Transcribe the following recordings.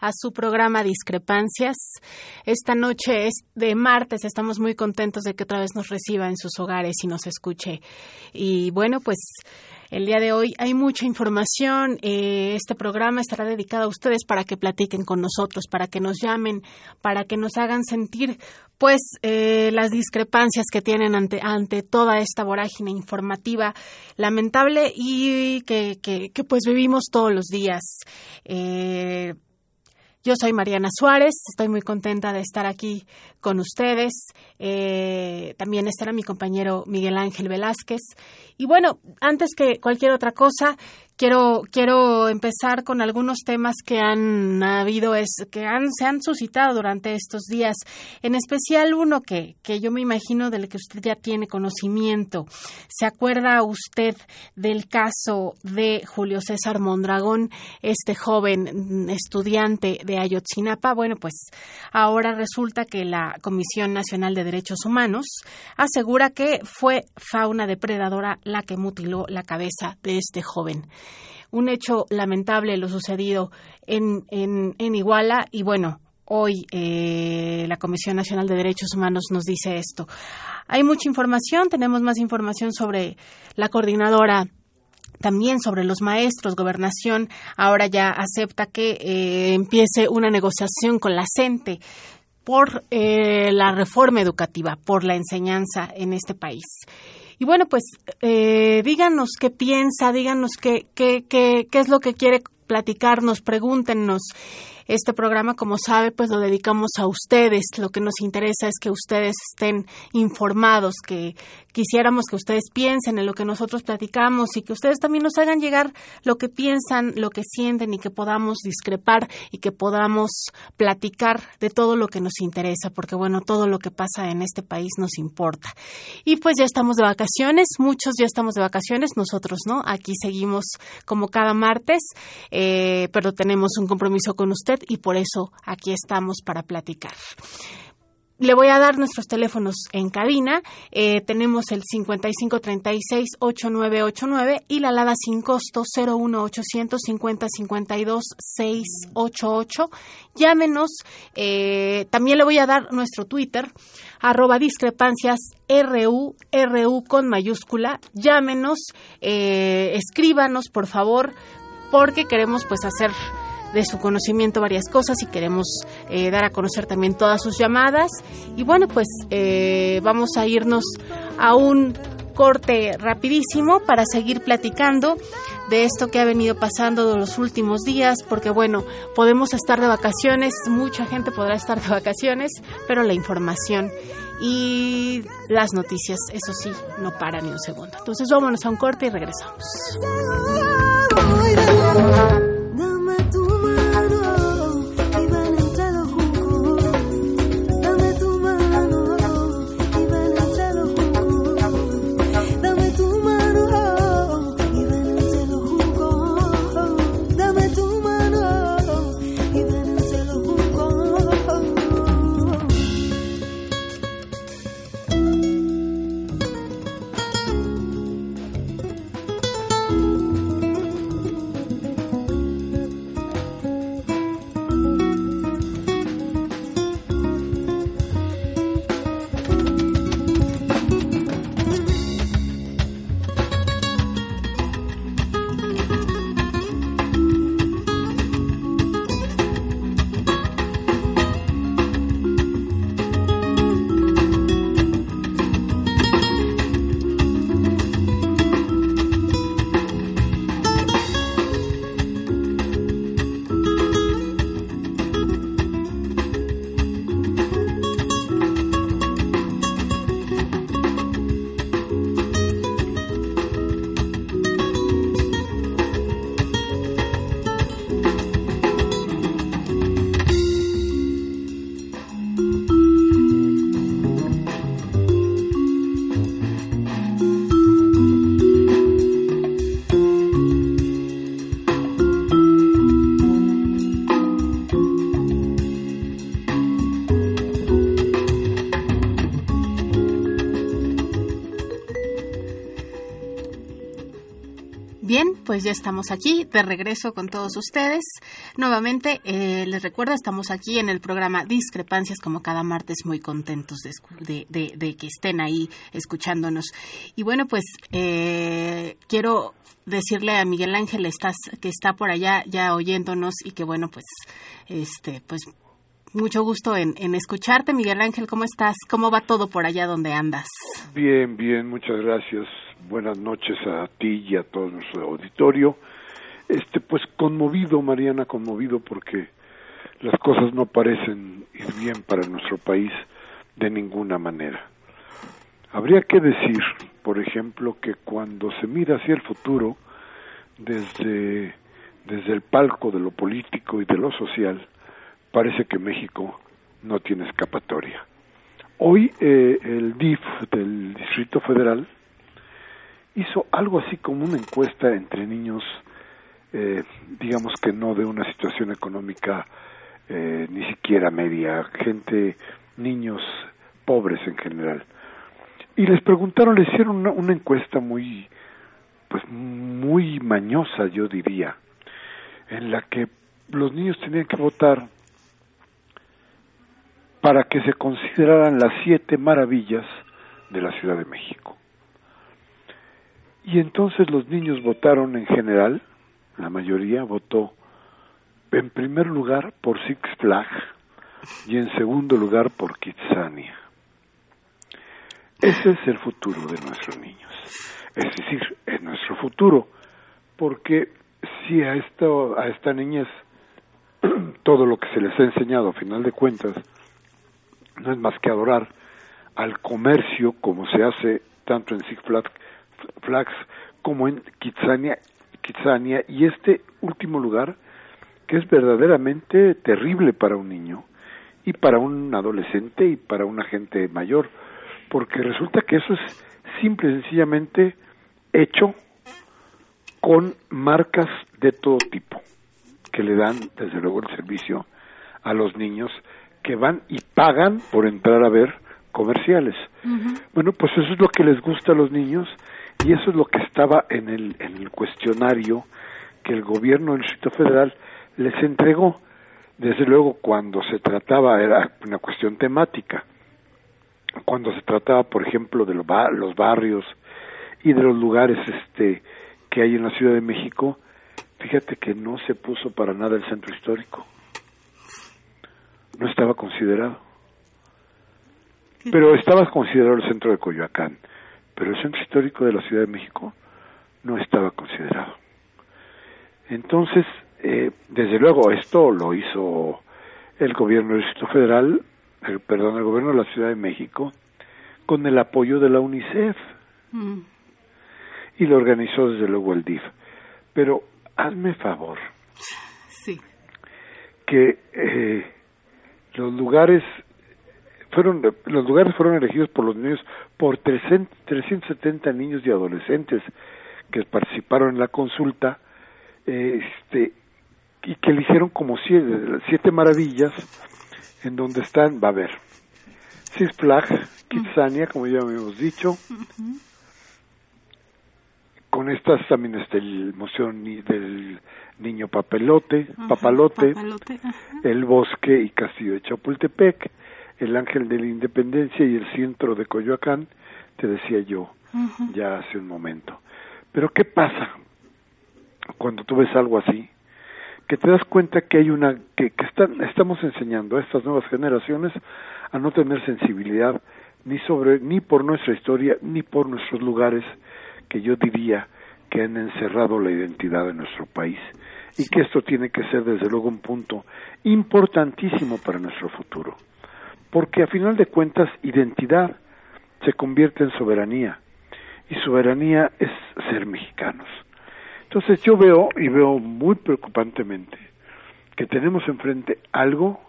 A su programa Discrepancias. Esta noche es de martes, estamos muy contentos de que otra vez nos reciba en sus hogares y nos escuche. Y bueno, pues el día de hoy hay mucha información. Eh, este programa estará dedicado a ustedes para que platiquen con nosotros, para que nos llamen, para que nos hagan sentir pues eh, las discrepancias que tienen ante, ante toda esta vorágine informativa lamentable y que, que, pues vivimos todos los días. Eh, yo soy Mariana Suárez, estoy muy contenta de estar aquí con ustedes. Eh, también estará mi compañero Miguel Ángel Velázquez. Y bueno, antes que cualquier otra cosa, quiero, quiero empezar con algunos temas que han habido, es, que han, se han suscitado durante estos días. En especial uno que, que yo me imagino del que usted ya tiene conocimiento. ¿Se acuerda usted del caso de Julio César Mondragón, este joven estudiante de Ayotzinapa? Bueno, pues ahora resulta que la Comisión Nacional de Derechos Humanos asegura que fue fauna depredadora la que mutiló la cabeza de este joven. Un hecho lamentable lo sucedido en, en, Iguala y bueno, hoy eh, la Comisión Nacional de Derechos Humanos nos dice esto. Hay mucha información, tenemos más información sobre la coordinadora también sobre los maestros, gobernación ahora ya acepta que eh, empiece una negociación con la CENTE por eh, la reforma educativa, por la enseñanza en este país. Y bueno, pues eh, díganos qué piensa, díganos qué, qué, qué, qué es lo que quiere platicarnos, pregúntenos. Este programa, como sabe, pues lo dedicamos a ustedes. Lo que nos interesa es que ustedes estén informados, que quisiéramos que ustedes piensen en lo que nosotros platicamos y que ustedes también nos hagan llegar lo que piensan, lo que sienten y que podamos discrepar y que podamos platicar de todo lo que nos interesa, porque bueno, todo lo que pasa en este país nos importa. Y pues ya estamos de vacaciones, muchos ya estamos de vacaciones, nosotros no, aquí seguimos como cada martes, eh, pero tenemos un compromiso con usted y por eso aquí estamos para platicar. Le voy a dar nuestros teléfonos en cabina. Eh, tenemos el 5536-8989 y la alada sin costo 01800 50 52 688. Llámenos. Eh, también le voy a dar nuestro Twitter, arroba discrepancias RU, RU con mayúscula. Llámenos, eh, escríbanos, por favor, porque queremos pues hacer de su conocimiento varias cosas y queremos eh, dar a conocer también todas sus llamadas. Y bueno, pues eh, vamos a irnos a un corte rapidísimo para seguir platicando de esto que ha venido pasando de los últimos días, porque bueno, podemos estar de vacaciones, mucha gente podrá estar de vacaciones, pero la información y las noticias, eso sí, no para ni un segundo. Entonces vámonos a un corte y regresamos. Pues ya estamos aquí de regreso con todos ustedes. Nuevamente, eh, les recuerdo, estamos aquí en el programa Discrepancias, como cada martes, muy contentos de, de, que estén ahí escuchándonos. Y bueno, pues eh, quiero decirle a Miguel Ángel estás, que está por allá ya oyéndonos y que bueno, pues, este, pues mucho gusto en, en escucharte, Miguel Ángel. ¿Cómo estás? ¿Cómo va todo por allá donde andas? Bien, bien, muchas gracias buenas noches a ti y a todo nuestro auditorio. Este, pues conmovido, Mariana, conmovido porque las cosas no parecen ir bien para nuestro país de ninguna manera. Habría que decir, por ejemplo, que cuando se mira hacia el futuro, desde, desde el palco de lo político y de lo social, parece que México no tiene escapatoria. Hoy eh, el DIF del Distrito Federal hizo algo así como una encuesta entre niños, eh, digamos que no de una situación económica eh, ni siquiera media, gente, niños pobres en general. Y les preguntaron, le hicieron una, una encuesta muy, pues muy mañosa, yo diría, en la que los niños tenían que votar para que se consideraran las siete maravillas de la Ciudad de México. Y entonces los niños votaron en general, la mayoría votó en primer lugar por Six Flags y en segundo lugar por Kitsania. Ese es el futuro de nuestros niños. Es decir, es nuestro futuro, porque si a esta, a esta niñez todo lo que se les ha enseñado a final de cuentas no es más que adorar al comercio como se hace tanto en Six Flags Flags como en Kitsania, Kitsania y este último lugar que es verdaderamente terrible para un niño y para un adolescente y para una gente mayor, porque resulta que eso es simple y sencillamente hecho con marcas de todo tipo que le dan desde luego el servicio a los niños que van y pagan por entrar a ver comerciales. Bueno, pues eso es lo que les gusta a los niños y eso es lo que estaba en el, en el cuestionario que el gobierno del Distrito Federal les entregó. Desde luego, cuando se trataba, era una cuestión temática, cuando se trataba, por ejemplo, de los, los barrios y de los lugares este, que hay en la Ciudad de México, fíjate que no se puso para nada el centro histórico. No estaba considerado. Pero estaba considerado el centro de Coyoacán pero el centro histórico de la Ciudad de México no estaba considerado. Entonces, eh, desde luego, esto lo hizo el gobierno del Distrito Federal, el, perdón, el gobierno de la Ciudad de México, con el apoyo de la UNICEF. Mm. Y lo organizó desde luego el DIF. Pero hazme favor. Sí. Que eh, los lugares fueron los lugares fueron elegidos por los niños por 370 niños y adolescentes que participaron en la consulta este y que eligieron como siete, siete maravillas en donde están va a haber Six Flags Kitsania como ya habíamos dicho con estas también está el emoción del niño papelote papalote, el bosque y castillo de Chapultepec el Ángel de la Independencia y el centro de Coyoacán, te decía yo ya hace un momento. Pero ¿qué pasa cuando tú ves algo así? Que te das cuenta que hay una que, que están, estamos enseñando a estas nuevas generaciones a no tener sensibilidad ni sobre ni por nuestra historia ni por nuestros lugares que yo diría que han encerrado la identidad de nuestro país y que esto tiene que ser desde luego un punto importantísimo para nuestro futuro porque a final de cuentas identidad se convierte en soberanía y soberanía es ser mexicanos. Entonces yo veo y veo muy preocupantemente que tenemos enfrente algo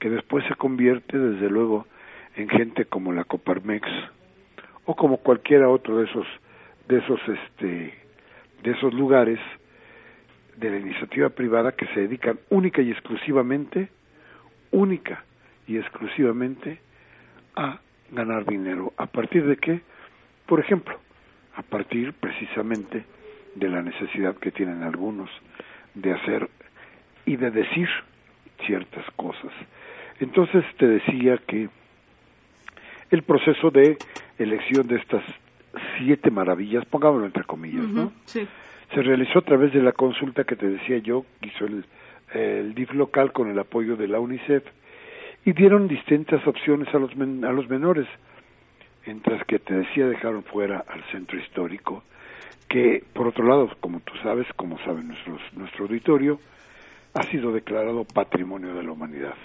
que después se convierte desde luego en gente como la Coparmex o como cualquiera otro de esos de esos este de esos lugares de la iniciativa privada que se dedican única y exclusivamente única y exclusivamente a ganar dinero. ¿A partir de qué? Por ejemplo, a partir precisamente de la necesidad que tienen algunos de hacer y de decir ciertas cosas. Entonces te decía que el proceso de elección de estas siete maravillas, pongámoslo entre comillas, ¿no? Sí. Se realizó a través de la consulta que te decía yo, que hizo el, el DIF local con el apoyo de la UNICEF, y dieron distintas opciones a los, men a los menores, mientras que te decía dejaron fuera al centro histórico, que por otro lado, como tú sabes, como sabe nuestros, nuestro auditorio, ha sido declarado patrimonio de la humanidad.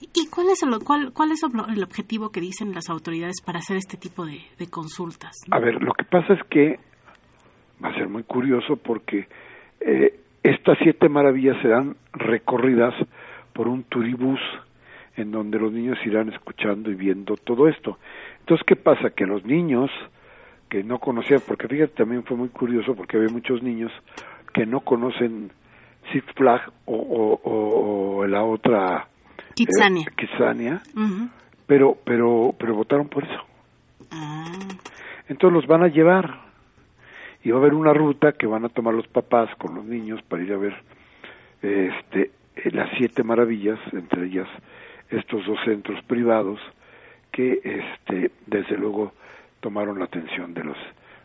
¿Y cuál es, el, cuál, cuál es el objetivo que dicen las autoridades para hacer este tipo de, de consultas? A ver, lo que pasa es que va a ser muy curioso porque eh, estas siete maravillas serán recorridas por un turibús en donde los niños irán escuchando y viendo todo esto. Entonces, ¿qué pasa? Que los niños que no conocían, porque fíjate, también fue muy curioso porque había muchos niños que no conocen Six Flag o, o, o la otra Kitsania, eh, Kitsania uh -huh. pero pero pero votaron por eso. Ah. Entonces los van a llevar y va a haber una ruta que van a tomar los papás con los niños para ir a ver este las siete maravillas, entre ellas estos dos centros privados que este desde luego tomaron la atención de los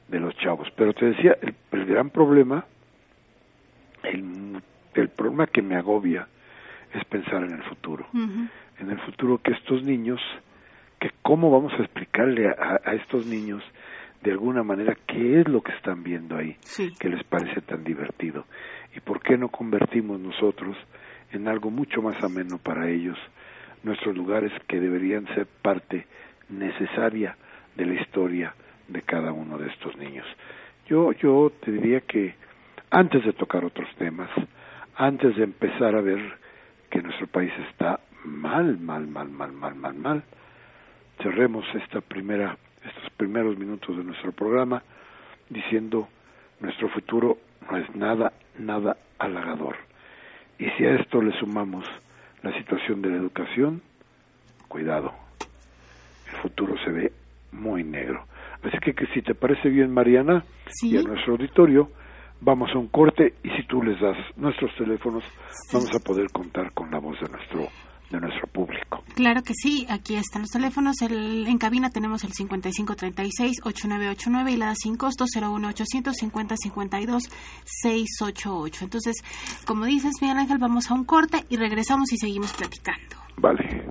de los chavos. Pero te decía, el, el gran problema, el, el, problema que me agobia es pensar en el futuro. Uh -huh. En el futuro que estos niños, que cómo vamos a explicarle a, a, estos niños de alguna manera qué es lo que están viendo ahí, sí. que les parece tan divertido. Y por qué no convertimos nosotros en algo mucho más ameno para ellos nuestros lugares que deberían ser parte necesaria de la historia de cada uno de estos niños. Yo, yo te diría que antes de tocar otros temas, antes de empezar a ver que nuestro país está mal, mal, mal, mal, mal, mal, mal, cerremos esta primera, estos primeros minutos de nuestro programa diciendo nuestro futuro no es nada, nada halagador. Y si a esto le sumamos la situación de la educación, cuidado, el futuro se ve muy negro. Así que, que si te parece bien, Mariana, ¿Sí? y a nuestro auditorio, vamos a un corte y si tú les das nuestros teléfonos, sí. vamos a poder contar con la voz de nuestro de nuestro público. Claro que sí, aquí están los teléfonos. El, en cabina tenemos el 5536-8989 y la sin costo 01850-5052-688. Entonces, como dices, Miguel Ángel, vamos a un corte y regresamos y seguimos platicando. Vale.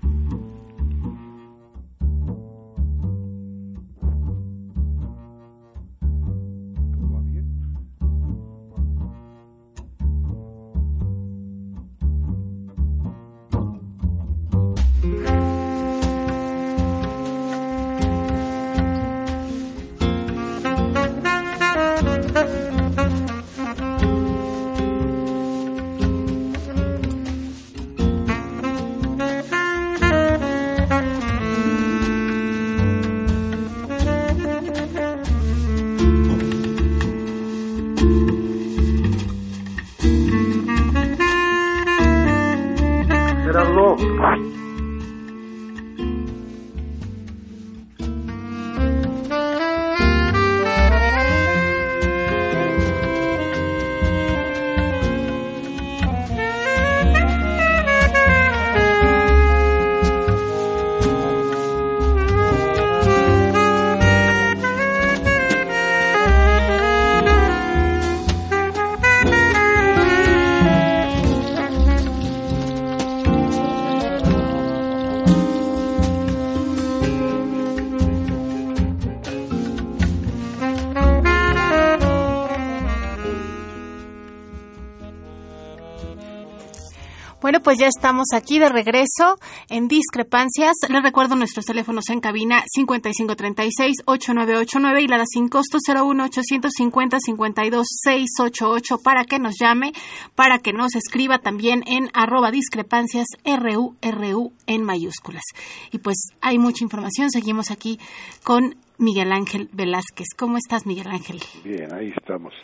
Pues ya estamos aquí de regreso en Discrepancias. Les recuerdo nuestros teléfonos en cabina 5536-8989 y la sin costo 01850-52-688 para que nos llame, para que nos escriba también en arroba discrepancias RU, RU en mayúsculas. Y pues hay mucha información. Seguimos aquí con Miguel Ángel Velázquez. ¿Cómo estás, Miguel Ángel? Bien, ahí estamos.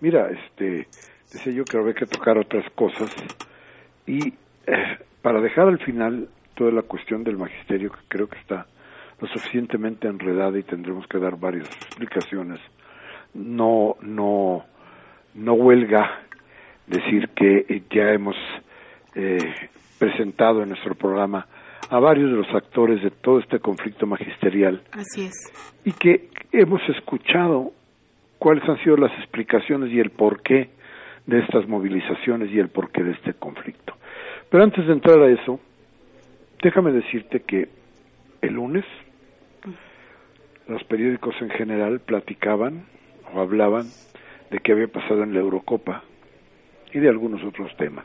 Mira, este, decía yo que habría que tocar otras cosas y para dejar al final toda la cuestión del magisterio que creo que está lo suficientemente enredada y tendremos que dar varias explicaciones no, no, no huelga decir que ya hemos eh, presentado en nuestro programa a varios de los actores de todo este conflicto magisterial. Así es. Y que hemos escuchado cuáles han sido las explicaciones y el porqué de estas movilizaciones y el porqué de este conflicto. Pero antes de entrar a eso, déjame decirte que el lunes los periódicos en general platicaban o hablaban de qué había pasado en la Eurocopa y de algunos otros temas.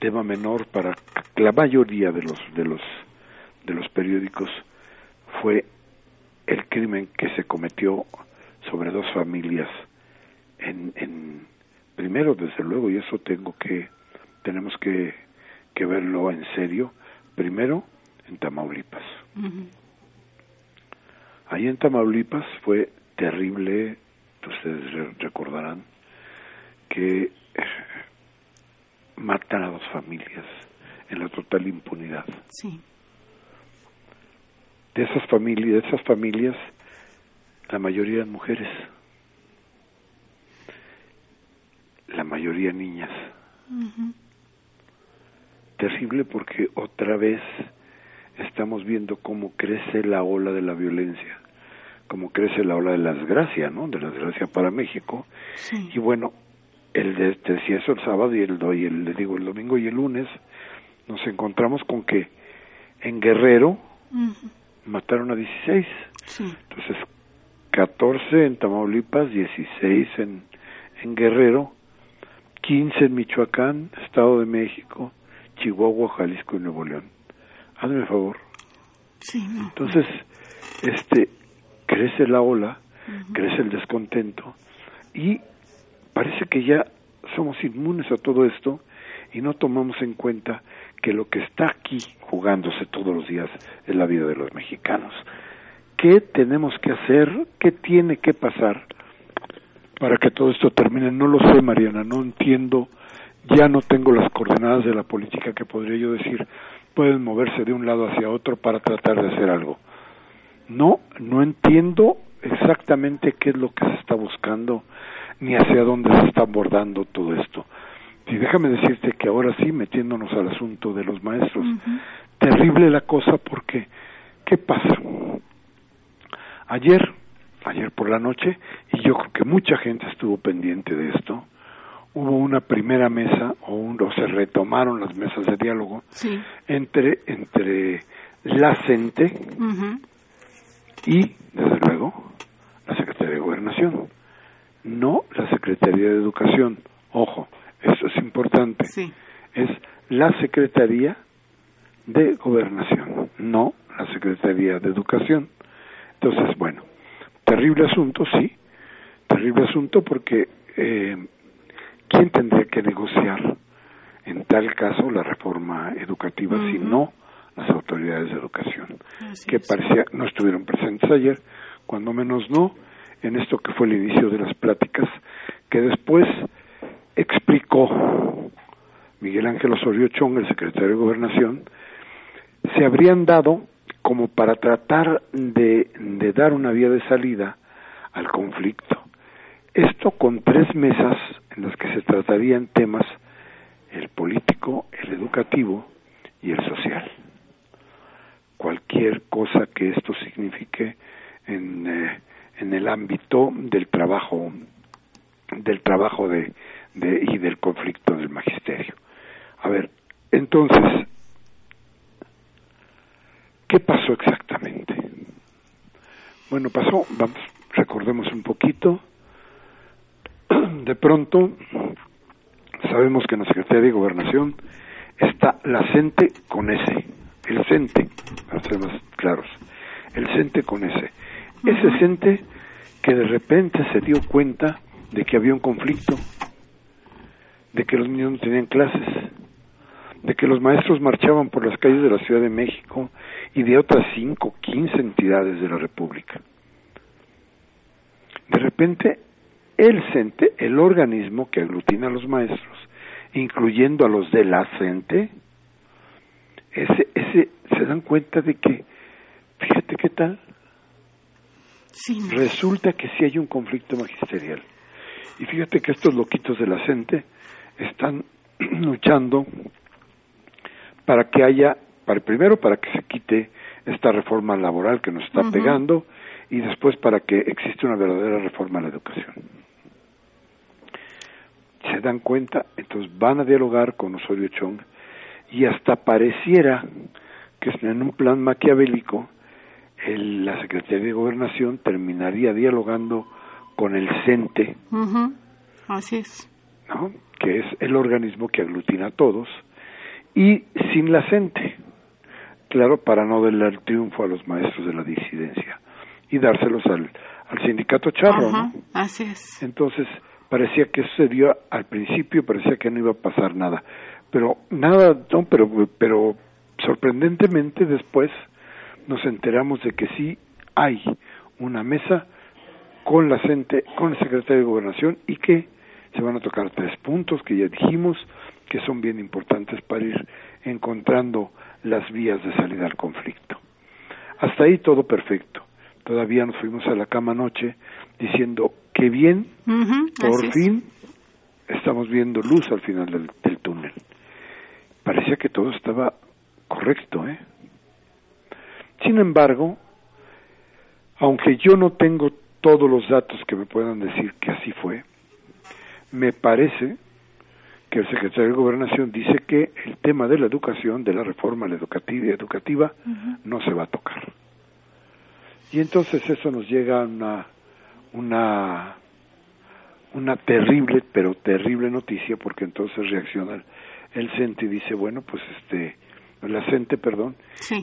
Tema menor para la mayoría de los de los de los periódicos fue el crimen que se cometió sobre dos familias en, en primero desde luego y eso tengo que tenemos que, que verlo en serio primero en Tamaulipas. Ahí en Tamaulipas fue terrible ustedes recordarán que matan a dos familias en la total impunidad. Sí. de esas familias de esas familias la mayoría eran mujeres. La mayoría niñas terrible porque otra vez estamos viendo cómo crece la ola de la violencia cómo crece la ola de la desgracia no de la desgracia para México Sí. y bueno el de, te decía eso el sábado y el, y el le digo el domingo y el lunes nos encontramos con que en Guerrero mataron a 16 Sí. entonces 14 en Tamaulipas 16 en en Guerrero 15 en Michoacán Estado de México Chihuahua Jalisco y Nuevo León hazme el favor Sí, no. entonces este crece la ola crece el descontento y parece que ya somos inmunes a todo esto y no tomamos en cuenta que lo que está aquí jugándose todos los días es la vida de los mexicanos. ¿Qué tenemos que hacer? ¿Qué tiene que pasar para que todo esto termine? No lo sé, Mariana, no entiendo, ya no tengo las coordenadas de la política que podría yo decir, pueden moverse de un lado hacia otro para tratar de hacer algo. No, no entiendo exactamente qué es lo que se está buscando ni hacia dónde se está abordando todo esto. Y déjame decirte que ahora sí, metiéndonos al asunto de los maestros, terrible la cosa porque, ¿qué pasa? Ayer, ayer por la noche, y yo creo que mucha gente estuvo pendiente de esto, hubo una primera mesa, o, un- o se retomaron las mesas de diálogo Sí. entre, entre la CENTE y, desde luego, la Secretaría de Gobernación, no la Secretaría de Educación. Ojo, eso es importante. Sí. Es la Secretaría de Gobernación, no la Secretaría de Educación. Entonces, bueno, terrible asunto, sí, terrible asunto porque eh, ¿quién tendría que negociar en tal caso la reforma educativa si no las autoridades de educación? Así que parecía no estuvieron presentes ayer, cuando menos no, en esto que fue el inicio de las pláticas, que después explicó Miguel Ángel Osorio Chong, el secretario de Gobernación, se habrían dado como para tratar de, de dar una vía de salida al conflicto. Esto con tres mesas en las que se tratarían temas el político, el educativo y el social cualquier cosa que esto signifique en, eh, en el ámbito del trabajo del trabajo de, de y del conflicto del magisterio. A ver, entonces, ¿qué pasó exactamente? Bueno, pasó, vamos, recordemos un poquito. De pronto, sabemos que en la Secretaría de Gobernación está la CENTE con S, el CENTE, para ser más claros, el CENTE con S. Ese CENTE que de repente se dio cuenta de que había un conflicto, de que los niños no tenían clases, de que los maestros marchaban por las calles de la Ciudad de México y de otras cinco, quince entidades de la República. De repente, el CENTE, el organismo que aglutina a los maestros, incluyendo a los de la CENTE, ese, ese, se dan cuenta de que, fíjate qué tal, Resulta que sí hay un conflicto magisterial. Y fíjate que estos loquitos de la CENTE están luchando para que haya, para, primero para que se quite esta reforma laboral que nos está pegando y después para que exista una verdadera reforma a la educación. Se dan cuenta, entonces van a dialogar con Osorio Chong y hasta pareciera que en un plan maquiavélico el, la Secretaría de Gobernación terminaría dialogando con el CENTE, así es, ¿no? que es el organismo que aglutina a todos, y sin la CENTE, claro, para no darle el triunfo a los maestros de la disidencia y dárselos al, al sindicato charro. ¿no? Así es. Entonces, parecía que eso se dio al principio, parecía que no iba a pasar nada, pero nada, no, pero, pero sorprendentemente después nos enteramos de que sí hay una mesa con la CENTE, con el secretario de Gobernación y que se van a tocar tres puntos que ya dijimos que son bien importantes para ir encontrando las vías de salida al conflicto. Hasta ahí todo perfecto. Todavía nos fuimos a la cama anoche diciendo que bien, por fin estamos viendo luz al final del, del túnel. Parecía que todo estaba correcto, ¿eh? Sin embargo, aunque yo no tengo todos los datos que me puedan decir que así fue, me parece que el secretario de Gobernación dice que el tema de la educación, de la reforma educativa, educativa no se va a tocar. Y entonces eso nos llega a una, una, una terrible, pero terrible noticia, porque entonces reacciona el CENTE y dice, bueno, pues este, la CENTE, perdón,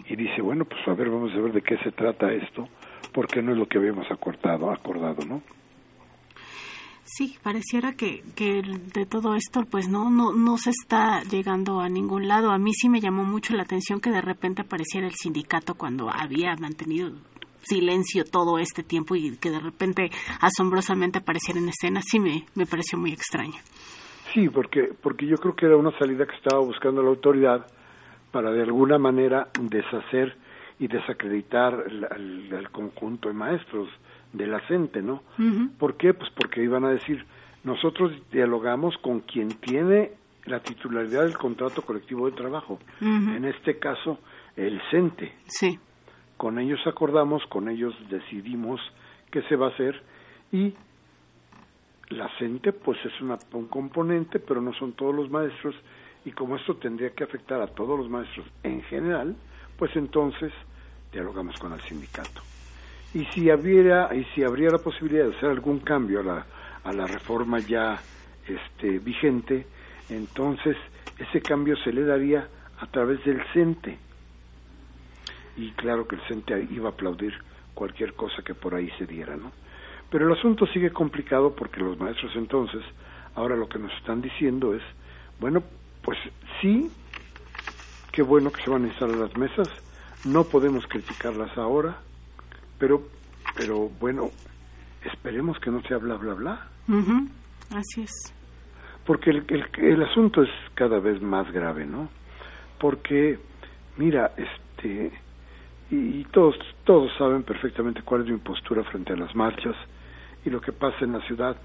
y dice, bueno, pues a ver, vamos a ver de qué se trata esto, porque no es lo que habíamos acordado, acordado, ¿no? Sí, pareciera que, que de todo esto pues no, no, no se está llegando a ningún lado. A mí sí me llamó mucho la atención que de repente apareciera el sindicato cuando había mantenido silencio todo este tiempo y que de repente asombrosamente apareciera en escena, sí me, me pareció muy extraño. Sí, porque, porque yo creo que era una salida que estaba buscando la autoridad para de alguna manera deshacer y desacreditar el, conjunto de maestros de la CENTE, ¿no? ¿Por qué? Pues porque iban a decir, nosotros dialogamos con quien tiene la titularidad del contrato colectivo de trabajo, en este caso el CENTE. Sí. Con ellos acordamos, con ellos decidimos qué se va a hacer y la CENTE pues es una, un componente, pero no son todos los maestros y como esto tendría que afectar a todos los maestros en general, pues entonces dialogamos con el sindicato. Y si habría, y si habría la posibilidad de hacer algún cambio a la, a la reforma ya este, vigente, entonces ese cambio se le daría a través del CENTE. Y claro que el CENTE iba a aplaudir cualquier cosa que por ahí se diera, ¿no? Pero el asunto sigue complicado porque los maestros entonces, ahora lo que nos están diciendo es, bueno, pues sí, qué bueno que se van a instalar las mesas, no podemos criticarlas ahora, pero, pero bueno, esperemos que no sea bla, bla, bla. Así es. Porque el, el, el, asunto es cada vez más grave, ¿no? Porque, mira, este, y, todos, todos saben perfectamente cuál es mi postura frente a las marchas y lo que pasa en la ciudad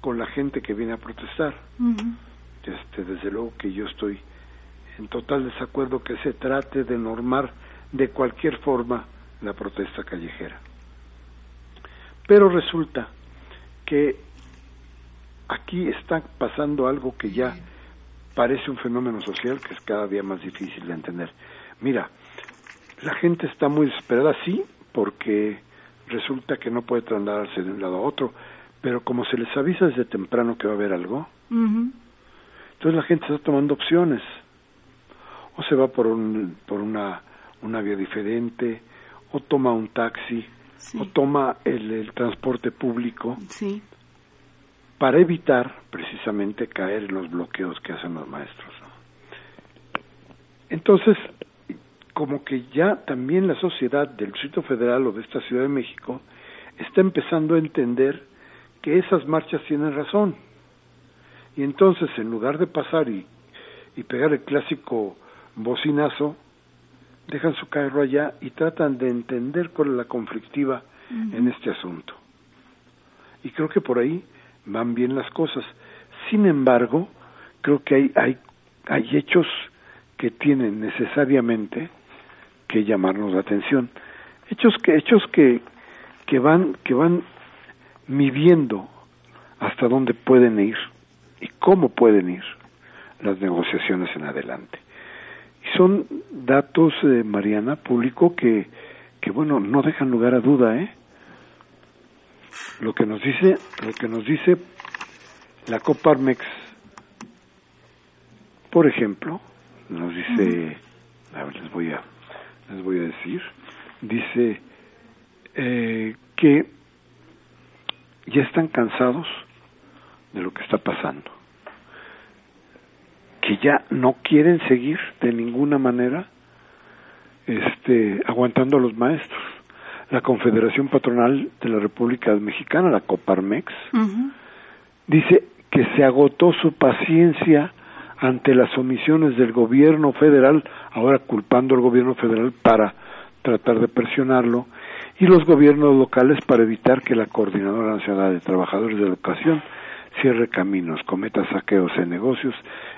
con la gente que viene a protestar este, desde luego que yo estoy en total desacuerdo que se trate de normar de cualquier forma la protesta callejera. Pero resulta que aquí está pasando algo que ya parece un fenómeno social que es cada día más difícil de entender. Mira, la gente está muy desesperada, sí, porque resulta que no puede trasladarse de un lado a otro, pero como se les avisa desde temprano que va a haber algo, entonces la gente está tomando opciones. O se va por, un, por una, una vía diferente, o toma un taxi, o toma el, el transporte público. Sí. Para evitar precisamente caer en los bloqueos que hacen los maestros. Entonces, como que ya también la sociedad del Distrito Federal o de esta Ciudad de México está empezando a entender que esas marchas tienen razón y entonces, en lugar de pasar y, y pegar el clásico bocinazo, dejan su carro allá y tratan de entender cuál es la conflictiva en este asunto. Y creo que por ahí van bien las cosas. Sin embargo, creo que hay, hay, hay hechos que tienen necesariamente que llamarnos la atención. Hechos que, hechos que, que van, que van midiendo hasta dónde pueden ir y cómo pueden ir las negociaciones en adelante. Y son datos, eh, Mariana, público que, que, bueno, no dejan lugar a duda, ¿eh? Lo que nos dice, lo que nos dice la Coparmex, por ejemplo, nos dice, a ver, les voy a, les voy a decir, dice eh, que ya están cansados de lo que está pasando, que ya no quieren seguir de ninguna manera este, aguantando a los maestros. La Confederación Patronal de la República Mexicana, la Coparmex, dice que se agotó su paciencia ante las omisiones del gobierno federal, ahora culpando al gobierno federal para tratar de presionarlo, y los gobiernos locales para evitar que la Coordinadora Nacional de Trabajadores de Educación cierre caminos, cometa saqueos en negocios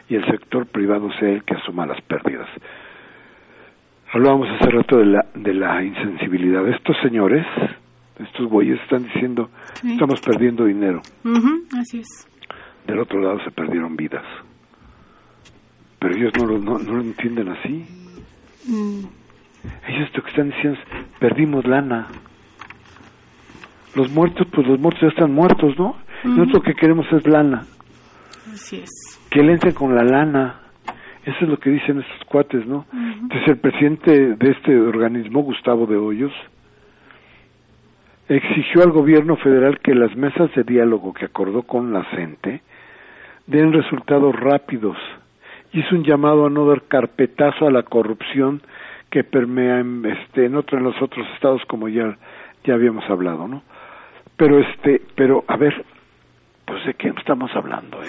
y el sector privado sea el que asuma las pérdidas. Hablábamos hace rato de la, de la insensibilidad. de Estos señores, estos güeyes están diciendo, estamos perdiendo dinero. así es. Del otro lado se perdieron vidas. Pero ellos no lo, no, lo entienden así. Mm. Ellos lo que están diciendo es, perdimos lana. Los muertos, pues los muertos ya están muertos, ¿no? Nosotros lo que queremos es lana. Así es. Que le entre con la lana. Eso es lo que dicen estos cuates, ¿no? Entonces el presidente de este organismo, Gustavo de Hoyos, exigió al gobierno federal que las mesas de diálogo que acordó con la gente den resultados rápidos. Hizo un llamado a no dar carpetazo a la corrupción que permea en, este, en, otro, en los otros estados como ya, ya habíamos hablado, ¿no? Pero este, pero a ver, pues de qué estamos hablando, ¿eh?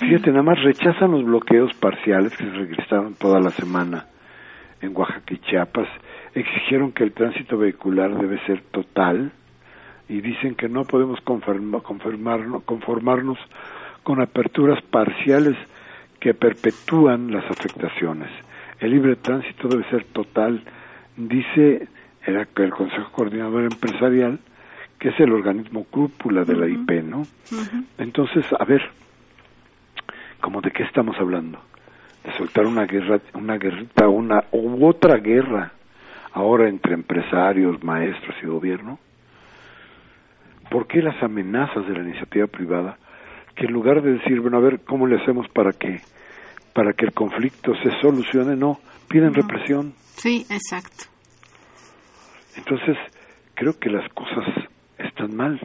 Fíjate, nada más rechazan los bloqueos parciales que se registraron toda la semana en Oaxaca y Chiapas, exigieron que el tránsito vehicular debe ser total y dicen que no podemos conformarnos con aperturas parciales que perpetúan las afectaciones. El libre tránsito debe ser total, dice el, el Consejo Coordinador Empresarial, que es el organismo cúpula de la IP, ¿no? Entonces, a ver, ¿cómo de qué estamos hablando? De soltar una guerra, una guerrita, una u otra guerra ahora entre empresarios, maestros y gobierno. ¿Por qué las amenazas de la iniciativa privada? Que en lugar de decir, bueno, a ver, ¿cómo le hacemos para que para que el conflicto se solucione? No, piden represión. Sí, exacto. Entonces, creo que las cosas están mal,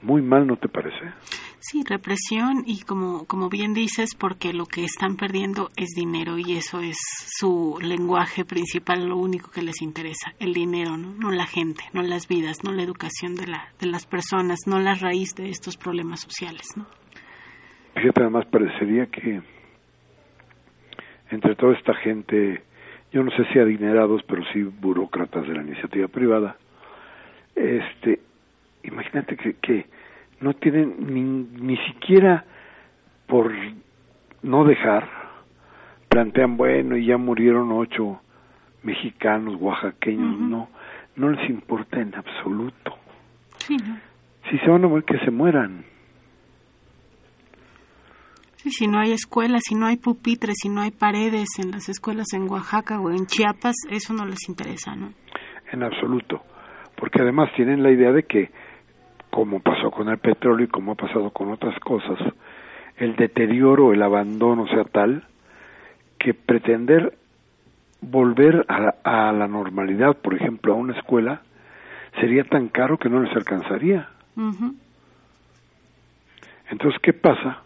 muy mal, ¿no te parece? Sí, represión y como, como bien dices, porque lo que están perdiendo es dinero y eso es su lenguaje principal, lo único que les interesa, el dinero, ¿no? no la gente, no las vidas, no la educación de, la, de las personas, no la raíz de estos problemas sociales. ¿no? Fíjate, además parecería que entre toda esta gente, yo no sé si adinerados, pero sí burócratas de la iniciativa privada, este, imagínate que, que no tienen ni, ni siquiera por no dejar, plantean, bueno, y ya murieron ocho mexicanos, oaxaqueños, no, no les importa en absoluto. Sí, Si se van a morir, que se mueran. Sí, si no hay escuelas, si no hay pupitres, si no hay paredes en las escuelas en Oaxaca o en Chiapas, eso no les interesa, ¿no? En absoluto, porque además tienen la idea de que como pasó con el petróleo y como ha pasado con otras cosas, el deterioro, el abandono sea tal que pretender volver a, la normalidad, por ejemplo, a una escuela, sería tan caro que no les alcanzaría. Entonces, ¿qué pasa?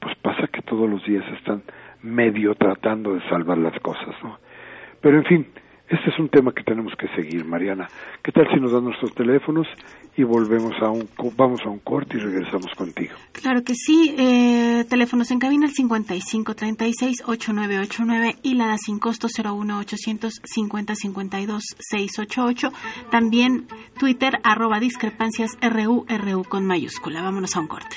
Pues pasa que todos los días están medio tratando de salvar las cosas, ¿no? Pero en fin, Este es un tema que tenemos que seguir, Mariana. ¿Qué tal si nos dan nuestros teléfonos y volvemos a un, vamos a un corte y regresamos contigo? Claro que sí. Eh, teléfonos en cabina el 5536-8989 y la sin costo 01800-5052-688. También Twitter arroba discrepancias RU, RU con mayúscula. Vámonos a un corte.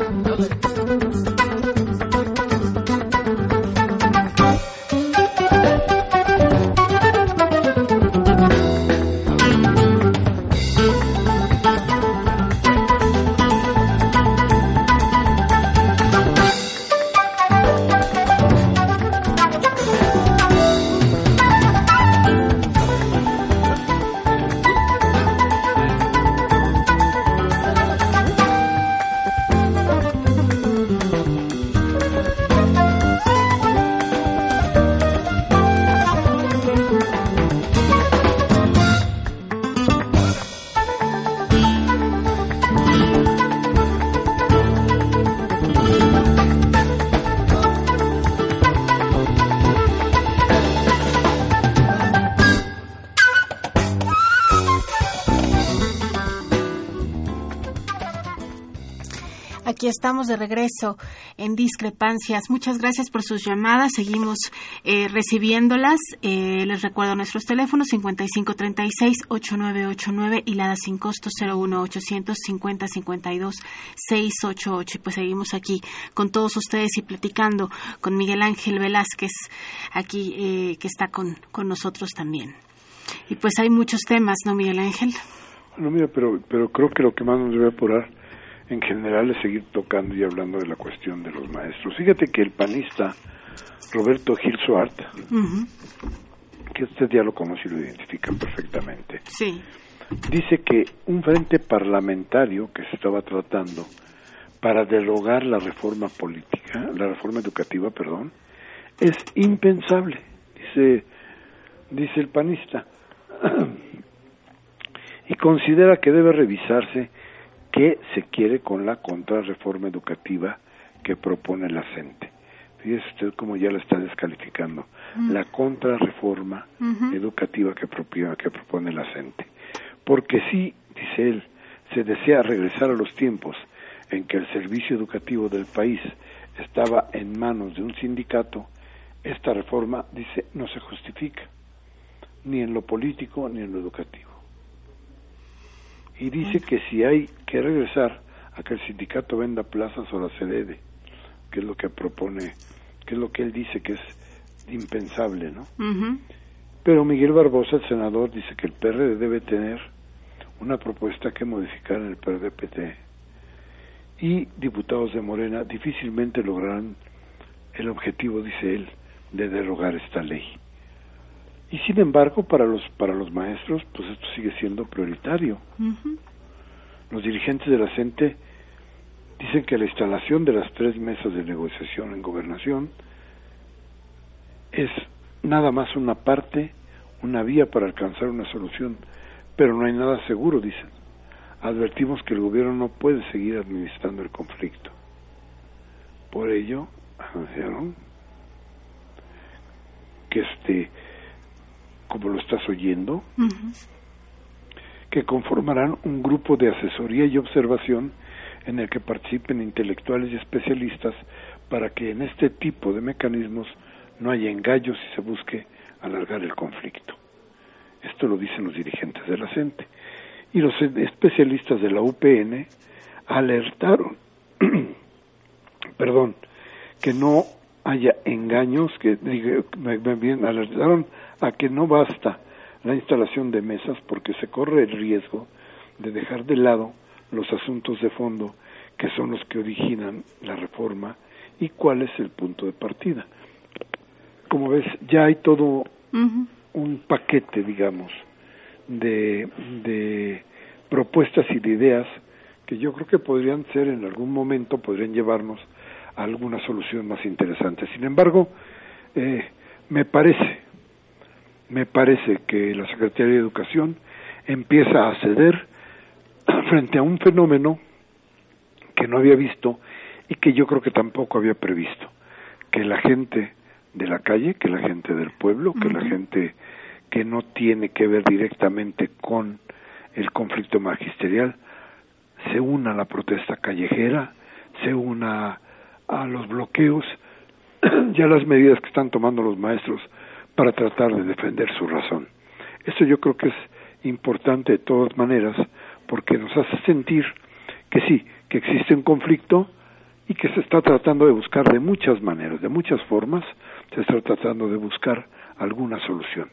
estamos de regreso en discrepancias. Muchas gracias por sus llamadas. Seguimos eh, recibiéndolas. Eh, les recuerdo nuestros teléfonos 5536-8989 y la sin costo 01800 5052 688. Y pues seguimos aquí con todos ustedes y platicando con Miguel Ángel Velázquez, aquí eh, que está con, con nosotros también. Y pues hay muchos temas, ¿no, Miguel Ángel? No, mira, pero, pero creo que lo que más nos debe apurar en general es seguir tocando y hablando de la cuestión de los maestros. Fíjate que el panista Roberto Gil Suart, que usted ya lo conoce y lo identifican perfectamente, sí. dice que un frente parlamentario que se estaba tratando para derogar la reforma política, la reforma educativa, perdón, es impensable, dice, dice el panista, y considera que debe revisarse qué se quiere con la contrarreforma educativa que propone la CENTE. Fíjese usted cómo ya la está descalificando. La contrarreforma educativa que, que propone la CENTE. Porque sí, dice él, se desea regresar a los tiempos en que el servicio educativo del país estaba en manos de un sindicato, esta reforma, dice, no se justifica, ni en lo político ni en lo educativo y dice que si hay que regresar a que el sindicato venda plazas o las herede, que es lo que propone, que es lo que él dice que es impensable, ¿no? Pero Miguel Barbosa, el senador, dice que el PRD debe tener una propuesta que modificar en el PRD-PT y diputados de Morena difícilmente lograrán el objetivo, dice él, de derogar esta ley. Y sin embargo, para los, para los maestros, pues esto sigue siendo prioritario. Los dirigentes de la CENTE dicen que la instalación de las tres mesas de negociación en gobernación es nada más una parte, una vía para alcanzar una solución, pero no hay nada seguro, dicen. Advertimos que el gobierno no puede seguir administrando el conflicto. Por ello, anunciaron que este como lo estás oyendo, que conformarán un grupo de asesoría y observación en el que participen intelectuales y especialistas para que en este tipo de mecanismos no haya engaños y se busque alargar el conflicto. Esto lo dicen los dirigentes de la CENTE. Y los especialistas de la UPN alertaron, perdón, que no haya engaños, que bien alertaron a que no basta la instalación de mesas porque se corre el riesgo de dejar de lado los asuntos de fondo que son los que originan la reforma y cuál es el punto de partida. Como ves, ya hay todo un paquete, digamos, de, de propuestas y de ideas que yo creo que podrían ser en algún momento, podrían llevarnos alguna solución más interesante. Sin embargo, eh, me parece, me parece que la Secretaría de Educación empieza a ceder frente a un fenómeno que no había visto y que yo creo que tampoco había previsto, que la gente de la calle, que la gente del pueblo, que la gente que no tiene que ver directamente con el conflicto magisterial, se una a la protesta callejera, se una a los bloqueos y a las medidas que están tomando los maestros para tratar de defender su razón. Eso yo creo que es importante de todas maneras porque nos hace sentir que sí, que existe un conflicto y que se está tratando de buscar de muchas maneras, de muchas formas, se está tratando de buscar alguna solución.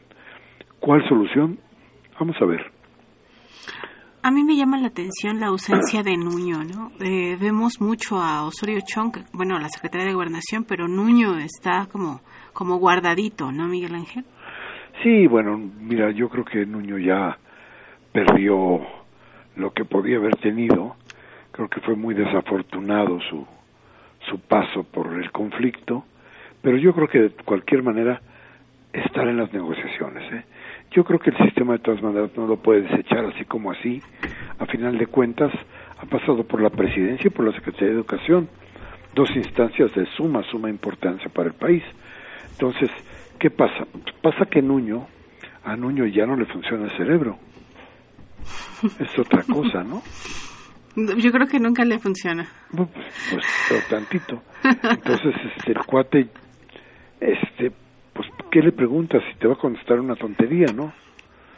¿Cuál solución? Vamos a ver. A mí me llama la atención la ausencia de Nuño, ¿no? Eh, vemos mucho a Osorio Chong, bueno, la Secretaría de Gobernación, pero Nuño está como, como guardadito, ¿no, Miguel Ángel? Sí, bueno, mira, yo creo que Nuño ya perdió lo que podía haber tenido. Creo que fue muy desafortunado su, su paso por el conflicto, pero yo creo que de cualquier manera estar en las negociaciones. ¿eh? Yo creo que el sistema de todas maneras no lo puede desechar así como así. A final de cuentas, ha pasado por la presidencia y por la Secretaría de Educación, dos instancias de suma, suma importancia para el país. Entonces, ¿qué pasa? Pasa que Nuño, a Nuño ya no le funciona el cerebro. Es otra cosa, ¿no? Yo creo que nunca le funciona. Pues, pues pero tantito. Entonces, este, el cuate, este, ¿qué le preguntas si te va a contestar una tontería, no?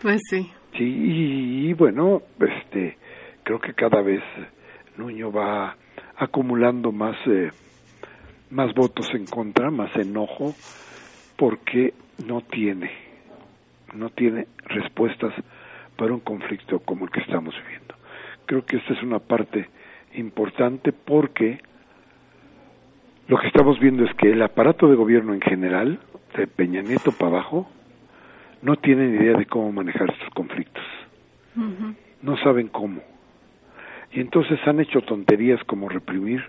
Pues sí. Sí, y, bueno, este, creo que cada vez Nuño va acumulando más, eh, más votos en contra, más enojo, porque no tiene, no tiene respuestas para un conflicto como el que estamos viviendo. Creo que esta es una parte importante porque lo que estamos viendo es que el aparato de gobierno en general, de Peña Nieto para abajo, no tienen idea de cómo manejar estos conflictos. No saben cómo. Y entonces han hecho tonterías como reprimir,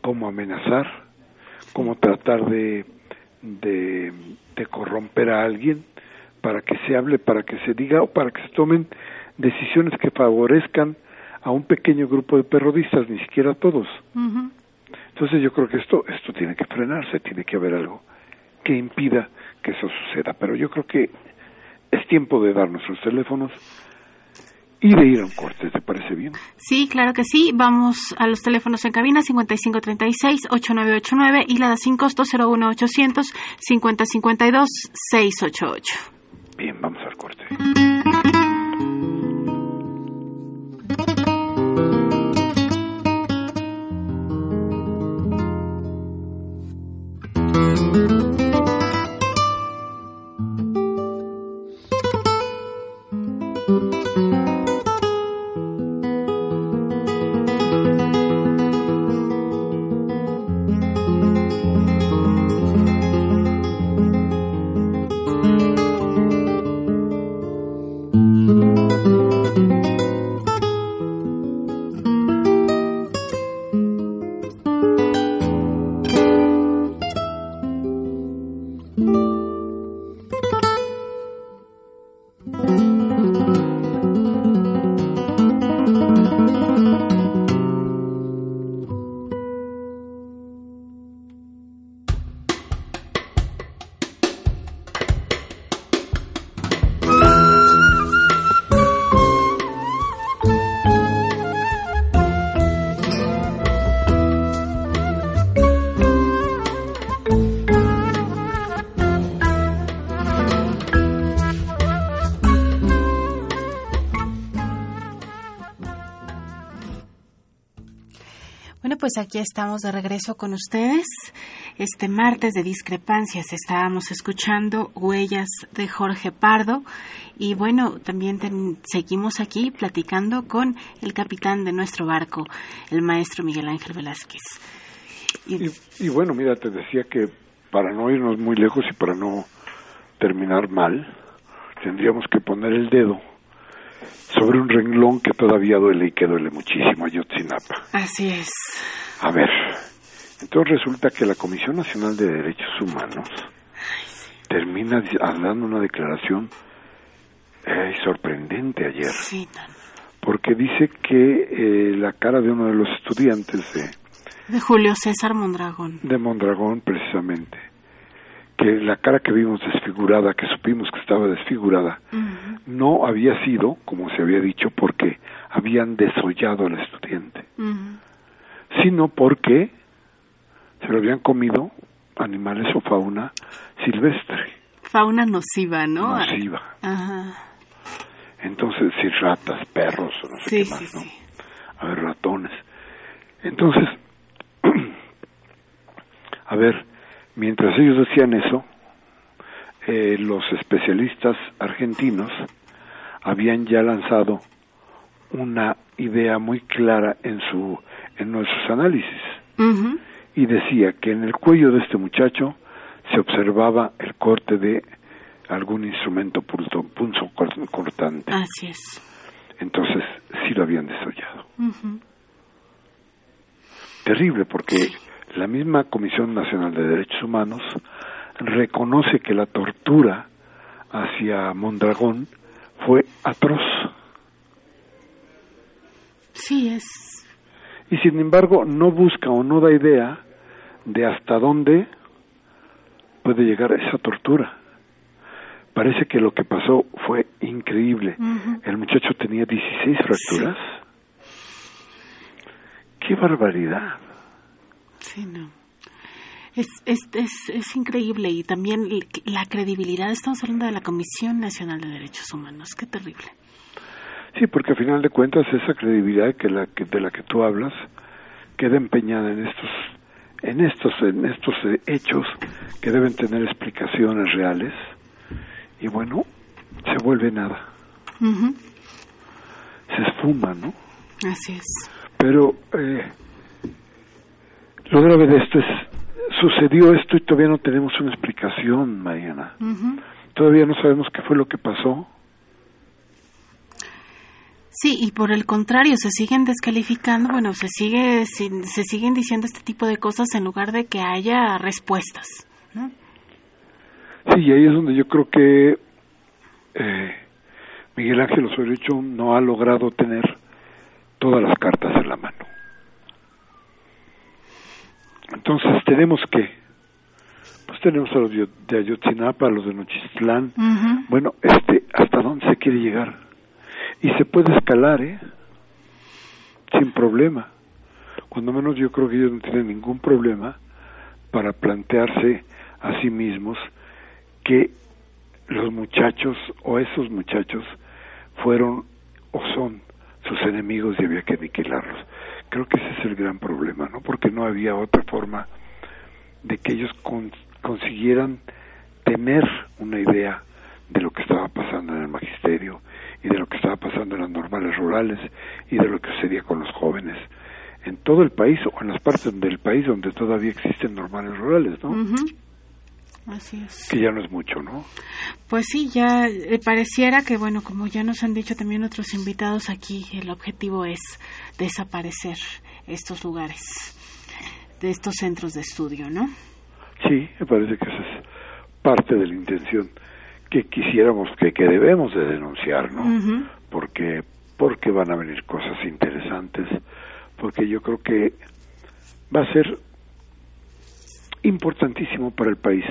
como amenazar, como tratar de, de, de corromper a alguien para que se hable, para que se diga o para que se tomen decisiones que favorezcan a un pequeño grupo de perrodistas, ni siquiera a todos. Entonces yo creo que esto, esto tiene que frenarse, tiene que haber algo que impida que eso suceda. Pero yo creo que es tiempo de dar nuestros teléfonos y de ir a un corte, ¿te parece bien? Sí, claro que sí. Vamos a los teléfonos en cabina 5536-8989 y la da sin costo 01800 5052 688. Bien, vamos al corte. Pues aquí estamos de regreso con ustedes. Este martes de discrepancias estábamos escuchando Huellas de Jorge Pardo y bueno, también seguimos aquí platicando con el capitán de nuestro barco, el maestro Miguel Ángel Velázquez. Y, bueno, mira, te decía que para no irnos muy lejos y para no terminar mal, tendríamos que poner el dedo sobre un renglón que todavía duele y que duele muchísimo, Ayotzinapa. Así es. Entonces resulta que la Comisión Nacional de Derechos Humanos termina dando una declaración eh, sorprendente ayer. Porque dice que eh, la cara de uno de los estudiantes de, de Julio César Mondragón. De Mondragón, precisamente. Que la cara que vimos desfigurada, que supimos que estaba desfigurada, no había sido, como se había dicho, porque habían desollado al estudiante, sino porque se lo habían comido animales o fauna silvestre. Fauna nociva, ¿no? Nociva. Entonces, si ratas, perros, no sé qué más, ¿no? A ver, ratones. Entonces, a ver, mientras ellos decían eso, eh, los especialistas argentinos habían ya lanzado una idea muy clara en su en nuestros análisis y decía que en el cuello de este muchacho se observaba el corte de algún instrumento punzo cortante. Así es. Entonces sí lo habían desollado. Terrible porque la misma Comisión Nacional de Derechos Humanos reconoce que la tortura hacia Mondragón fue atroz. Sí, es. Y sin embargo no busca o no da idea de hasta dónde puede llegar esa tortura. Parece que lo que pasó fue increíble. El muchacho tenía 16 fracturas. ¡Qué barbaridad! Sí, no. Es, es, es, es, increíble y también la credibilidad, estamos hablando de la Comisión Nacional de Derechos Humanos, qué terrible. Sí, porque al final de cuentas esa credibilidad que la, que, de la que tú hablas queda empeñada en estos en estos en estos eh, hechos que deben tener explicaciones reales y bueno se vuelve nada. Se esfuma no así es. Pero eh, lo grave de esto es sucedió esto y todavía no tenemos una explicación Mariana. Todavía no sabemos qué fue lo que pasó Sí, y por el contrario, se siguen descalificando, bueno, se sigue se siguen diciendo este tipo de cosas en lugar de que haya respuestas. ¿no? Sí, y ahí es donde yo creo que eh, Miguel Ángel Osorio no ha logrado tener todas las cartas en la mano. Entonces tenemos que, pues tenemos a los de Ayotzinapa, a los de Nochistlán, bueno, este, ¿hasta dónde se quiere llegar? Y se puede escalar, ¿eh? Sin problema. Cuando menos yo creo que ellos no tienen ningún problema para plantearse a sí mismos que los muchachos o esos muchachos fueron o son sus enemigos y había que aniquilarlos. Creo que ese es el gran problema, ¿no? Porque no había otra forma de que ellos consiguieran tener una idea de lo que estaba pasando en el magisterio y de lo que estaba pasando en las normales rurales y de lo que sucedía con los jóvenes en todo el país o en las partes del país donde todavía existen normales rurales, ¿no? Así es. Que ya no es mucho, ¿no? Pues sí, ya eh, pareciera que, bueno, como ya nos han dicho también otros invitados aquí, el objetivo es desaparecer estos lugares, de estos centros de estudio, ¿no? Sí, me parece que esa es parte de la intención que quisiéramos que, que debemos de denunciar, ¿no? Porque porque van a venir cosas interesantes, porque yo creo que va a ser importantísimo para el país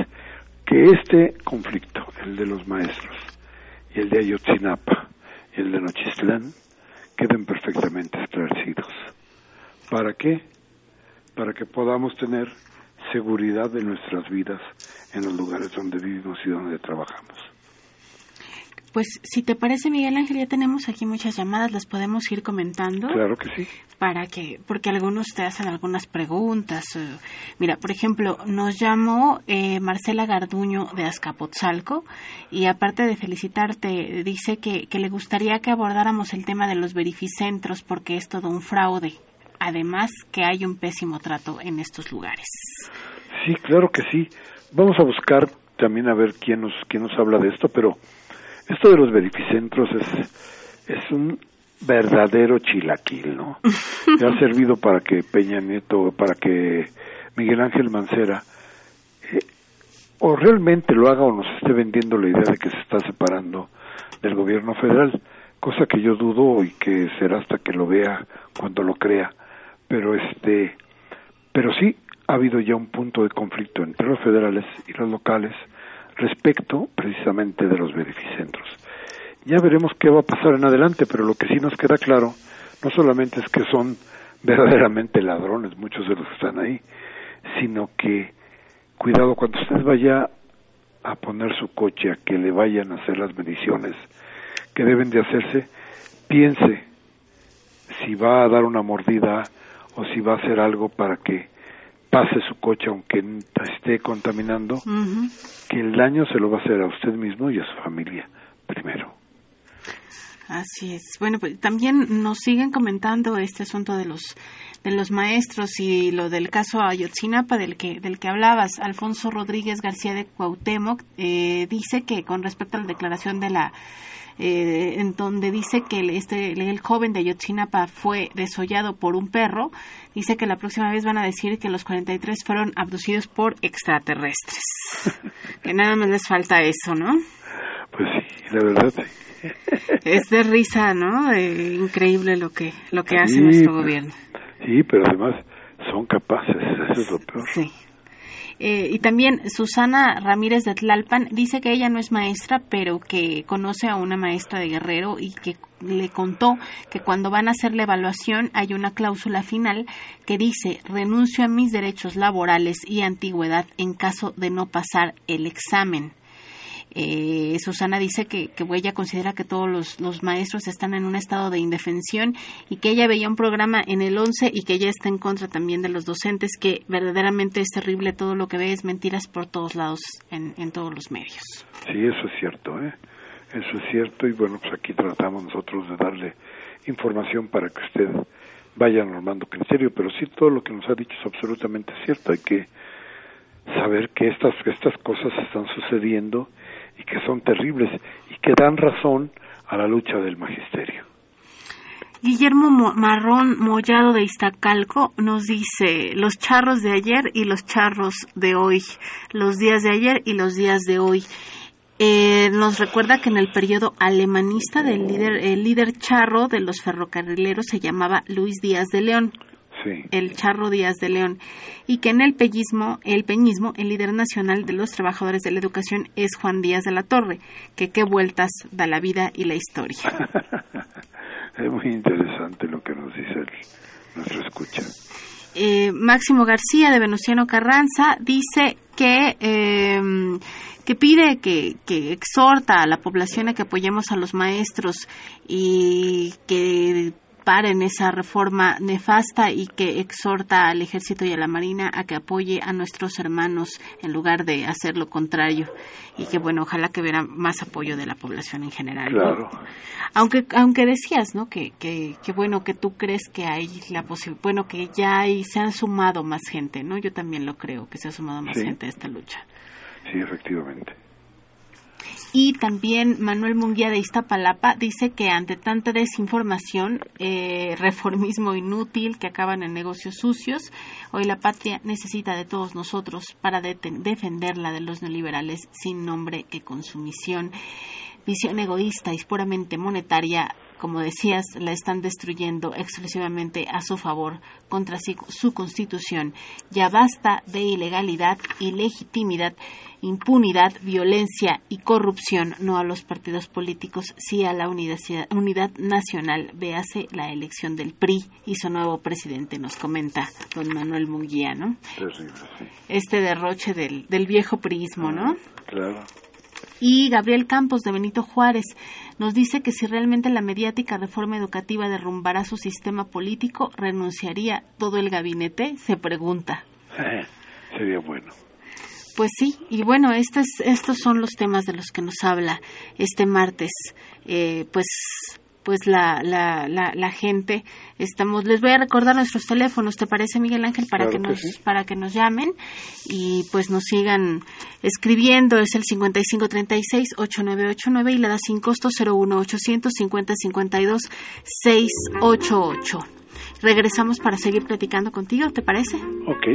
que este conflicto, el de los maestros y el de Ayotzinapa y el de Nochistlán, queden perfectamente esclarecidos. ¿Para qué? Para que podamos tener seguridad de nuestras vidas en los lugares donde vivimos y donde trabajamos. Pues si te parece, Miguel Ángel, ya tenemos aquí muchas llamadas, las podemos ir comentando. Claro que sí. Para que, porque algunos te hacen algunas preguntas. Eh, mira, por ejemplo, nos llamó eh, Marcela Garduño de Azcapotzalco y aparte de felicitarte, dice que, que le gustaría que abordáramos el tema de los verificentros porque es todo un fraude. Además que hay un pésimo trato en estos lugares. Sí, claro que sí. Vamos a buscar también a ver quién nos, quién nos habla de esto, pero esto de los verificentros es, es un verdadero chilaquil, ¿no? Ha servido para que Peña Nieto, para que Miguel Ángel Mancera, eh, o realmente lo haga o nos esté vendiendo la idea de que se está separando del gobierno federal, cosa que yo dudo y que será hasta que lo vea cuando lo crea, pero este, pero sí ha habido ya un punto de conflicto entre los federales y los locales respecto precisamente de los beneficentros. Ya veremos qué va a pasar en adelante, pero lo que sí nos queda claro no solamente es que son verdaderamente ladrones muchos de los que están ahí, sino que cuidado cuando usted vaya a poner su coche a que le vayan a hacer las mediciones que deben de hacerse, piense si va a dar una mordida o si va a hacer algo para que pase su coche aunque esté contaminando, que el daño se lo va a hacer a usted mismo y a su familia primero. Así es. Bueno, pues también nos siguen comentando este asunto de los de los maestros y lo del caso Ayotzinapa del que del que hablabas. Alfonso Rodríguez García de Cuauhtémoc eh, dice que con respecto a la declaración de la eh, en donde dice que el, este, el joven de Ayotzinapa fue desollado por un perro, dice que la próxima vez van a decir que los 43 fueron abducidos por extraterrestres. que nada más les falta eso, ¿no? Pues sí, la verdad es de risa, ¿no? increíble lo que lo que hace nuestro gobierno. Sí, pero además son capaces, eso es lo peor. Sí. Eh, y también Susana Ramírez de Tlalpan dice que ella no es maestra, pero que conoce a una maestra de Guerrero y que le contó que cuando van a hacer la evaluación hay una cláusula final que dice renuncio a mis derechos laborales y antigüedad en caso de no pasar el examen. Eh, Susana dice que, que, ella considera que todos los, maestros están en un estado de indefensión y que ella veía un programa en el 11 y que ella está en contra también de los docentes, que verdaderamente es terrible todo lo que ve, es mentiras por todos lados, en, en todos los medios. Sí, eso es cierto, ¿eh? Eso es cierto y bueno, pues aquí tratamos nosotros de darle información para que usted vaya normando criterio, pero sí todo lo que nos ha dicho es absolutamente cierto, hay que saber que estas, que estas cosas están sucediendo y que son terribles y que dan razón a la lucha del magisterio. Guillermo Marrón Mollado de Iztacalco nos dice los charros de ayer y los charros de hoy, los días de ayer y los días de hoy. Eh, nos recuerda que en el periodo alemanista del líder, el líder charro de los ferrocarrileros se llamaba Luis Díaz de León el Charro Díaz de León, y que en el peñismo, el peñismo, el líder nacional de los trabajadores de la educación es Juan Díaz de la Torre, que qué vueltas da la vida y la historia. es muy interesante lo que nos dice el, nuestro escucha. Eh, Máximo García de Venustiano Carranza dice que em, que pide que, que, exhorta a la población a que apoyemos a los maestros y que paren esa reforma nefasta y que exhorta al ejército y a la marina a que apoye a nuestros hermanos en lugar de hacer lo contrario. Y que bueno ojalá que hubiera más apoyo de la población en general claro. aunque aunque decías no que, que, bueno que tú crees que hay la posibilidad bueno que ya hay, se han sumado más gente no yo también lo creo que se ha sumado más gente a esta lucha. Sí efectivamente y también Manuel Munguía de Iztapalapa dice que ante tanta desinformación, eh, reformismo inútil que acaban en negocios sucios, hoy la patria necesita de todos nosotros para defenderla de los neoliberales sin nombre que consumición. Visión egoísta y puramente monetaria como decías, la están destruyendo exclusivamente a su favor contra su constitución. Ya basta de ilegalidad, ilegitimidad, impunidad, violencia y corrupción, no a los partidos políticos, sí a la unidad, nacional. Véase la elección del PRI y su nuevo presidente, nos comenta don Manuel Munguía, ¿no? Este derroche del, del viejo priismo, ¿no? Claro. Y Gabriel Campos de Benito Juárez nos dice que si realmente la mediática reforma educativa derrumbará su sistema político, ¿renunciaría todo el gabinete? Se pregunta. sería bueno. Pues sí, y bueno, estos, estos son los temas de los que nos habla este martes. Eh, pues pues la, la, la, gente estamos les voy a recordar nuestros teléfonos te parece Miguel Ángel para que, nos para que nos llamen y pues nos sigan escribiendo. Es el 5536 8989 y la da sin costo 01800 5052 688 regresamos para seguir platicando contigo te parece Ok.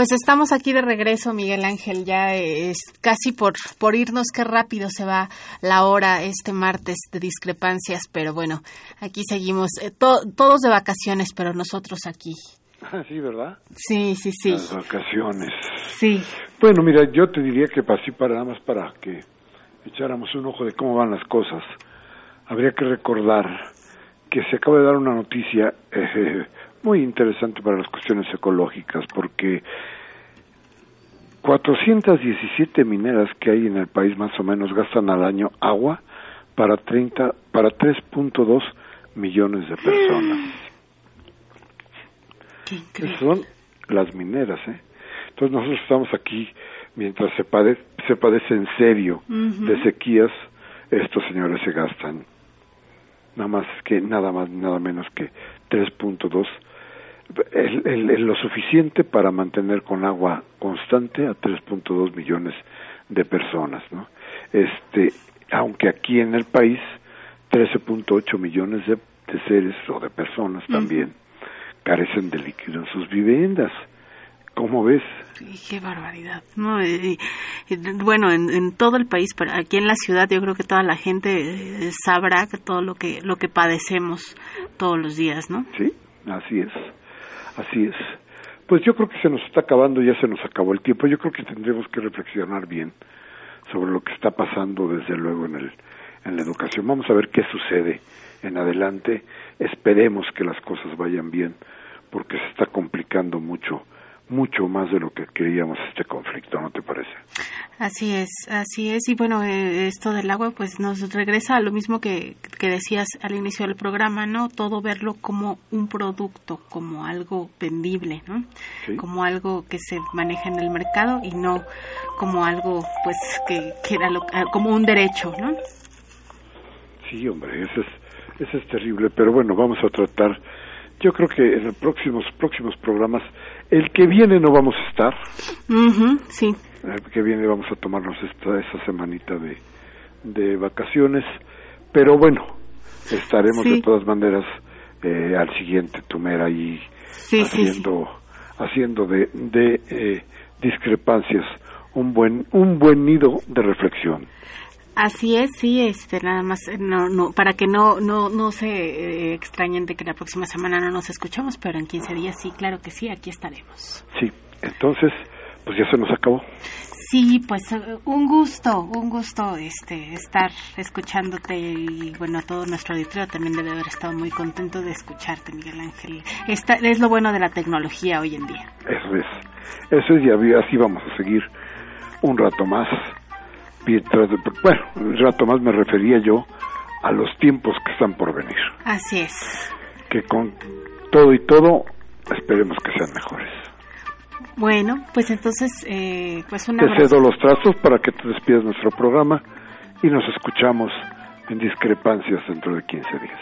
Pues estamos aquí de regreso, Miguel Ángel, ya es casi por, por irnos, qué rápido se va la hora este martes de discrepancias, pero bueno, aquí seguimos, eh, todos de vacaciones, pero nosotros aquí. Ah, sí, ¿verdad? Sí, sí, sí. Las vacaciones. Sí. Bueno, mira, yo te diría que así para nada más para que echáramos un ojo de cómo van las cosas, habría que recordar que se acaba de dar una noticia eh, muy interesante para las cuestiones ecológicas, porque 417 mineras que hay en el país más o menos gastan al año agua para 30 para 3.2 millones de personas. Esas son las mineras, ¿eh? Entonces nosotros estamos aquí mientras se padece, se padece en serio de sequías, estos señores se gastan nada más que nada más nada menos que 3.2 el, el, lo suficiente para mantener con agua constante a 3.2 millones de personas, ¿no? Este, aunque aquí en el país 13.8 millones de, seres o de personas también carecen de líquido en sus viviendas. ¿Cómo ves? qué barbaridad. No, bueno, en, en, todo el país, pero aquí en la ciudad yo creo que toda la gente eh, sabrá que todo lo que lo que padecemos todos los días, ¿no? Sí, así es. Así es. Pues yo creo que se nos está acabando, ya se nos acabó el tiempo. Yo creo que tendremos que reflexionar bien sobre lo que está pasando desde luego en el en la educación. Vamos a ver qué sucede en adelante. Esperemos que las cosas vayan bien porque se está complicando mucho mucho más de lo que queríamos este conflicto, ¿no te parece? Así es, así es. Y bueno, eh, esto del agua pues nos regresa a lo mismo que, que decías al inicio del programa, ¿no? Todo verlo como un producto, como algo vendible, ¿no? Como algo que se maneja en el mercado y no como algo pues que, que era lo, ah, como un derecho, ¿no? Sí, hombre, eso es, eso es terrible, pero bueno, vamos a tratar yo creo que en los próximos próximos programas el que viene no vamos a estar. Sí. El que viene vamos a tomarnos esta esa semanita de de vacaciones. Pero bueno estaremos de todas maneras eh, al siguiente Tumera ahí haciendo haciendo de, de eh, discrepancias un buen un buen nido de reflexión Así es, sí, este, nada más, eh, no, no, para que no, no, no se eh, extrañen de que la próxima semana no nos escuchamos, pero en 15 días sí, claro que sí, aquí estaremos. Sí, entonces, pues ya se nos acabó. Sí, pues eh, un gusto, un gusto este estar escuchándote y bueno, todo nuestro auditorio también debe haber estado muy contento de escucharte, Miguel Ángel. Esta, es lo bueno de la tecnología hoy en día. Eso es, eso es y así vamos a seguir un rato más bueno, un rato más me refería yo a los tiempos que están por venir. Así es. Que con todo y todo esperemos que sean mejores. Bueno, pues entonces, eh, pues una. Te cedo los trazos para que te despidas nuestro programa y nos escuchamos en discrepancias dentro de 15 días.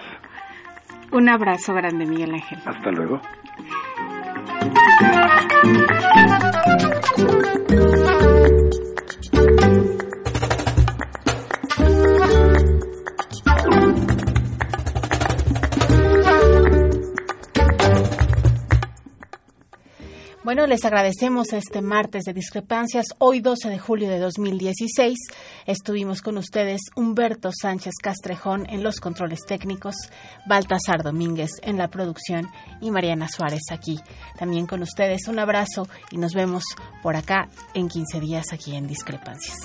Un abrazo grande, Miguel Ángel. Hasta luego. Bueno, les agradecemos este martes de discrepancias. Hoy 12 de julio de 2016 estuvimos con ustedes Humberto Sánchez Castrejón en los controles técnicos, Baltasar Domínguez en la producción y Mariana Suárez aquí. También con ustedes un abrazo y nos vemos por acá en 15 días aquí en Discrepancias.